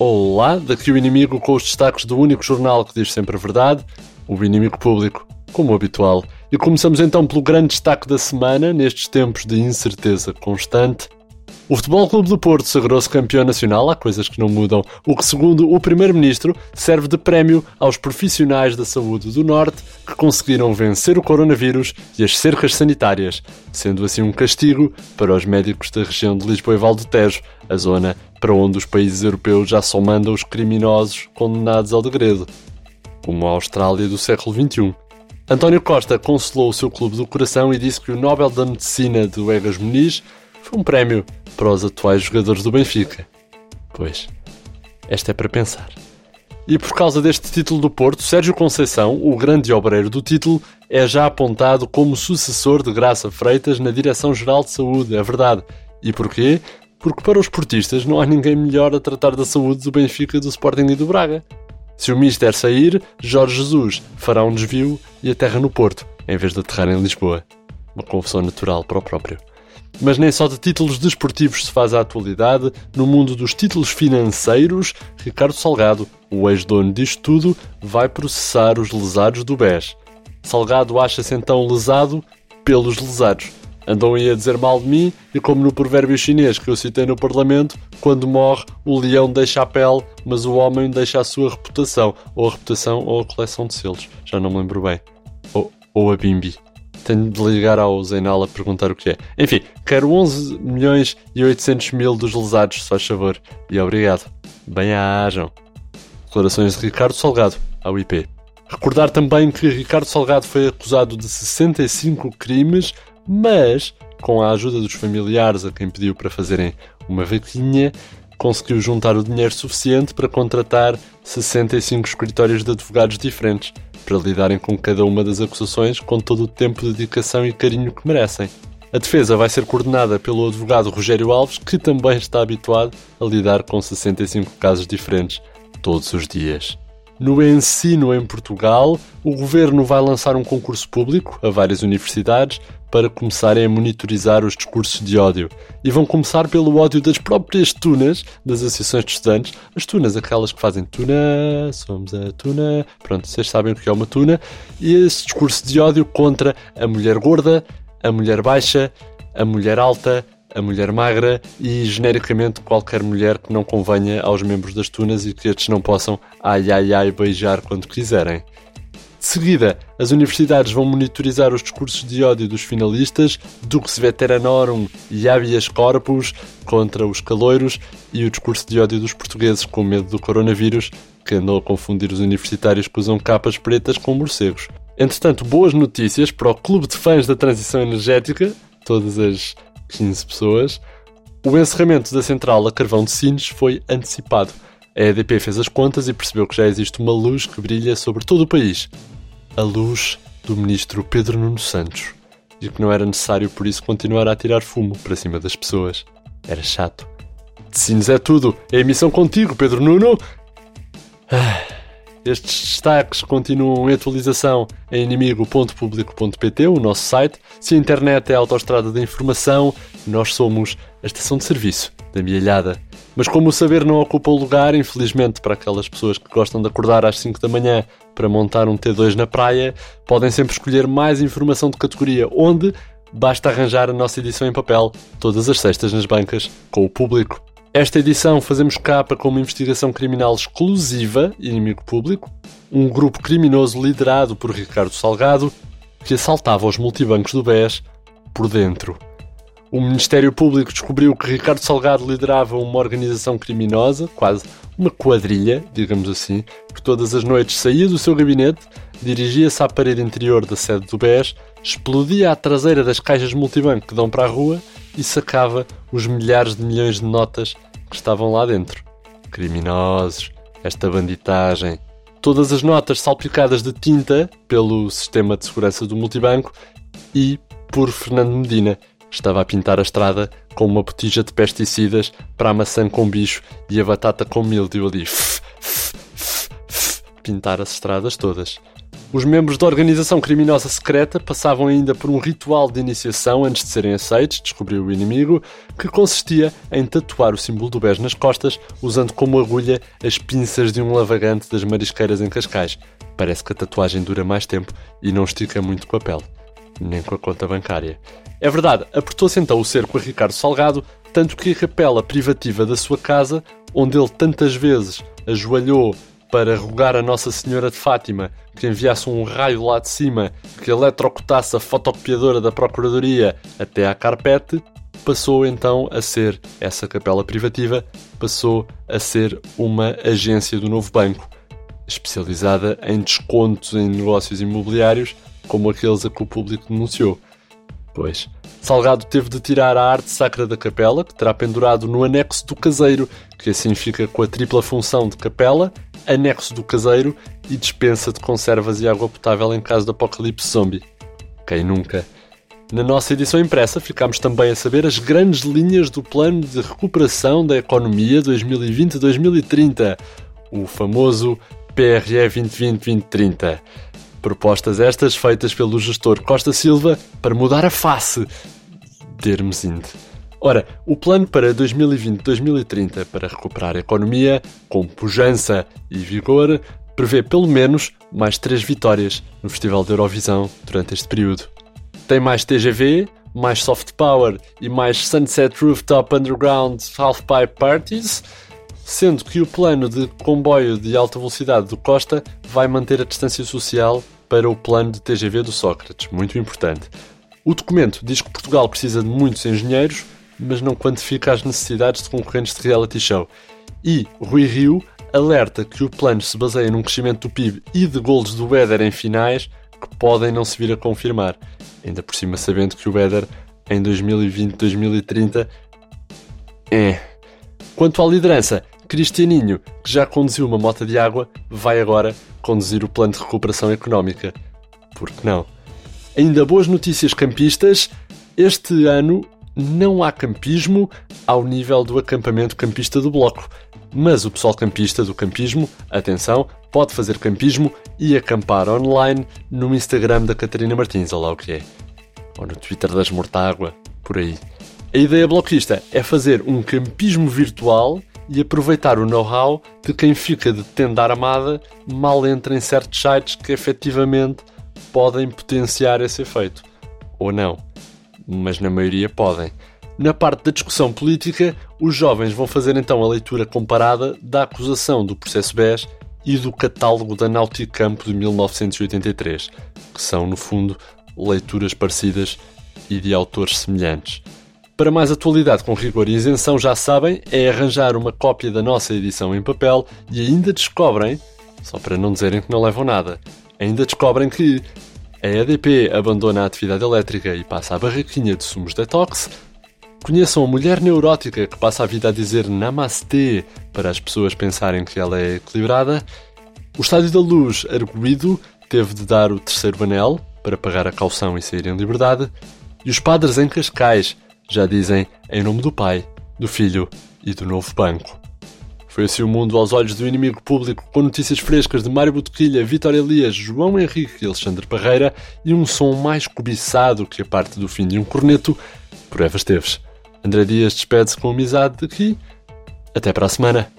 Olá, daqui o inimigo com os destaques do único jornal que diz sempre a verdade, o inimigo público, como habitual. E começamos então pelo grande destaque da semana, nestes tempos de incerteza constante. O Futebol Clube do Porto sagrou-se campeão nacional, há coisas que não mudam, o que, segundo o Primeiro-Ministro, serve de prémio aos profissionais da saúde do Norte que conseguiram vencer o coronavírus e as cercas sanitárias, sendo assim um castigo para os médicos da região de Lisboa e Valdo Tejo, a zona para onde os países europeus já só mandam os criminosos condenados ao degredo, como a Austrália do século XXI. António Costa consolou o seu clube do coração e disse que o Nobel da Medicina do Egas Muniz foi um prémio para os atuais jogadores do Benfica. Pois, esta é para pensar. E por causa deste título do Porto, Sérgio Conceição, o grande obreiro do título, é já apontado como sucessor de Graça Freitas na Direção-Geral de Saúde, é verdade. E porquê? Porque para os portistas não há ninguém melhor a tratar da saúde do Benfica, do Sporting e do Braga. Se o Mister sair, Jorge Jesus fará um desvio e aterra no Porto, em vez de aterrar em Lisboa. Uma confusão natural para o próprio. Mas nem só de títulos desportivos se faz a atualidade. No mundo dos títulos financeiros, Ricardo Salgado, o ex-dono disto tudo, vai processar os lesados do BES. Salgado acha-se então lesado pelos lesados. Andam aí a dizer mal de mim e como no provérbio chinês que eu citei no Parlamento, quando morre o leão deixa a pele, mas o homem deixa a sua reputação. Ou a reputação ou a coleção de selos. Já não me lembro bem. Ou, ou a bimbi. Tenho de ligar ao Zeinal a perguntar o que é. Enfim, quero 11 milhões e 800 mil dos lesados, se faz favor. E obrigado. Bem-ajam. Declarações de Ricardo Salgado, ao IP. Recordar também que Ricardo Salgado foi acusado de 65 crimes, mas, com a ajuda dos familiares a quem pediu para fazerem uma vaquinha, conseguiu juntar o dinheiro suficiente para contratar 65 escritórios de advogados diferentes para lidarem com cada uma das acusações com todo o tempo, dedicação e carinho que merecem. A defesa vai ser coordenada pelo advogado Rogério Alves, que também está habituado a lidar com 65 casos diferentes todos os dias. No ensino em Portugal, o governo vai lançar um concurso público a várias universidades para começarem a monitorizar os discursos de ódio. E vão começar pelo ódio das próprias tunas, das associações de estudantes. As tunas, aquelas que fazem tuna, somos a tuna. Pronto, vocês sabem o que é uma tuna. E esse discurso de ódio contra a mulher gorda, a mulher baixa, a mulher alta, a mulher magra e, genericamente, qualquer mulher que não convenha aos membros das tunas e que estes não possam ai ai ai beijar quando quiserem. De seguida, as universidades vão monitorizar os discursos de ódio dos finalistas, Dux Veteranorum e Habeas Corpus contra os caloiros e o discurso de ódio dos portugueses com medo do coronavírus, que andou a confundir os universitários que usam capas pretas com morcegos. Entretanto, boas notícias para o clube de fãs da transição energética, todas as 15 pessoas. O encerramento da central a carvão de Sines foi antecipado. A EDP fez as contas e percebeu que já existe uma luz que brilha sobre todo o país. A luz do ministro Pedro Nuno Santos. E que não era necessário por isso continuar a tirar fumo para cima das pessoas. Era chato. De Sines é tudo. É emissão contigo, Pedro Nuno. Ah, estes destaques continuam em atualização em inimigo.publico.pt, o nosso site. Se a internet é a autoestrada da informação, nós somos a estação de serviço da mielhada. Mas como o saber não ocupa o lugar, infelizmente para aquelas pessoas que gostam de acordar às 5 da manhã para montar um T2 na praia, podem sempre escolher mais informação de categoria, onde basta arranjar a nossa edição em papel, todas as sextas nas bancas, com o público. Esta edição fazemos capa com uma investigação criminal exclusiva, inimigo público, um grupo criminoso liderado por Ricardo Salgado, que assaltava os multibancos do BES por dentro. O Ministério Público descobriu que Ricardo Salgado liderava uma organização criminosa, quase uma quadrilha, digamos assim, que todas as noites saía do seu gabinete, dirigia-se à parede interior da sede do BES, explodia a traseira das caixas multibanco que dão para a rua e sacava os milhares de milhões de notas que estavam lá dentro. Criminosos, esta banditagem. Todas as notas salpicadas de tinta pelo sistema de segurança do multibanco e por Fernando Medina, Estava a pintar a estrada com uma botija de pesticidas para a maçã com bicho e a batata com mildio ali. Pintar as estradas todas. Os membros da organização criminosa secreta passavam ainda por um ritual de iniciação antes de serem aceitos, descobriu o inimigo, que consistia em tatuar o símbolo do BES nas costas, usando como agulha as pinças de um lavagante das marisqueiras em Cascais. Parece que a tatuagem dura mais tempo e não estica muito com a pele, nem com a conta bancária. É verdade, apertou-se então o cerco a Ricardo Salgado, tanto que a capela privativa da sua casa, onde ele tantas vezes ajoelhou para rogar a Nossa Senhora de Fátima que enviasse um raio lá de cima que eletrocutasse a fotocopiadora da Procuradoria até à carpete, passou então a ser, essa capela privativa, passou a ser uma agência do novo banco, especializada em descontos em negócios imobiliários, como aqueles a que o público denunciou. Pois, Salgado teve de tirar a arte sacra da capela, que terá pendurado no anexo do caseiro, que assim fica com a tripla função de capela, anexo do caseiro e dispensa de conservas e água potável em caso de apocalipse zombie. Quem nunca? Na nossa edição impressa ficámos também a saber as grandes linhas do plano de recuperação da economia 2020-2030, o famoso PRE 2020-2030. Propostas estas feitas pelo gestor Costa Silva para mudar a face de Hermesinde. Ora, o plano para 2020-2030 para recuperar a economia com pujança e vigor prevê pelo menos mais três vitórias no Festival de Eurovisão durante este período. Tem mais TGV, mais soft power e mais Sunset Rooftop Underground Half-Pipe Parties, sendo que o plano de comboio de alta velocidade do Costa vai manter a distância social para o plano de TGV do Sócrates, muito importante. O documento diz que Portugal precisa de muitos engenheiros, mas não quantifica as necessidades de concorrentes de reality show. E Rui Rio alerta que o plano se baseia num crescimento do PIB e de golos do Éder em finais que podem não se vir a confirmar, ainda por cima sabendo que o Éder em 2020-2030 é. Quanto à liderança, Cristianinho, que já conduziu uma mota de água, vai agora conduzir o plano de recuperação económica. Por que não? Ainda boas notícias campistas. Este ano não há campismo ao nível do acampamento campista do Bloco. Mas o pessoal campista do campismo, atenção, pode fazer campismo e acampar online no Instagram da Catarina Martins, olha lá o que é. Ou no Twitter das Mortágua, por aí. A ideia bloquista é fazer um campismo virtual e aproveitar o know-how de quem fica de tenda armada mal entra em certos sites que efetivamente podem potenciar esse efeito. Ou não. Mas na maioria podem. Na parte da discussão política, os jovens vão fazer então a leitura comparada da acusação do processo BES e do catálogo da Nauticampo de 1983, que são, no fundo, leituras parecidas e de autores semelhantes. Para mais atualidade com rigor e isenção, já sabem, é arranjar uma cópia da nossa edição em papel e ainda descobrem, só para não dizerem que não levam nada, ainda descobrem que a EDP abandona a atividade elétrica e passa à barraquinha de sumos detox. Conheçam a mulher neurótica que passa a vida a dizer namastê para as pessoas pensarem que ela é equilibrada. O Estádio da Luz, arguído, teve de dar o terceiro anel para pagar a caução e sair em liberdade. E os padres em Cascais já dizem em nome do Pai, do Filho e do Novo Banco. Foi assim o mundo aos olhos do inimigo público, com notícias frescas de Mário Botequilha, Vitória Elias, João Henrique e Alexandre Parreira e um som mais cobiçado que a parte do fim de um corneto por Eva Esteves. André Dias despede-se com amizade daqui. Até para a semana.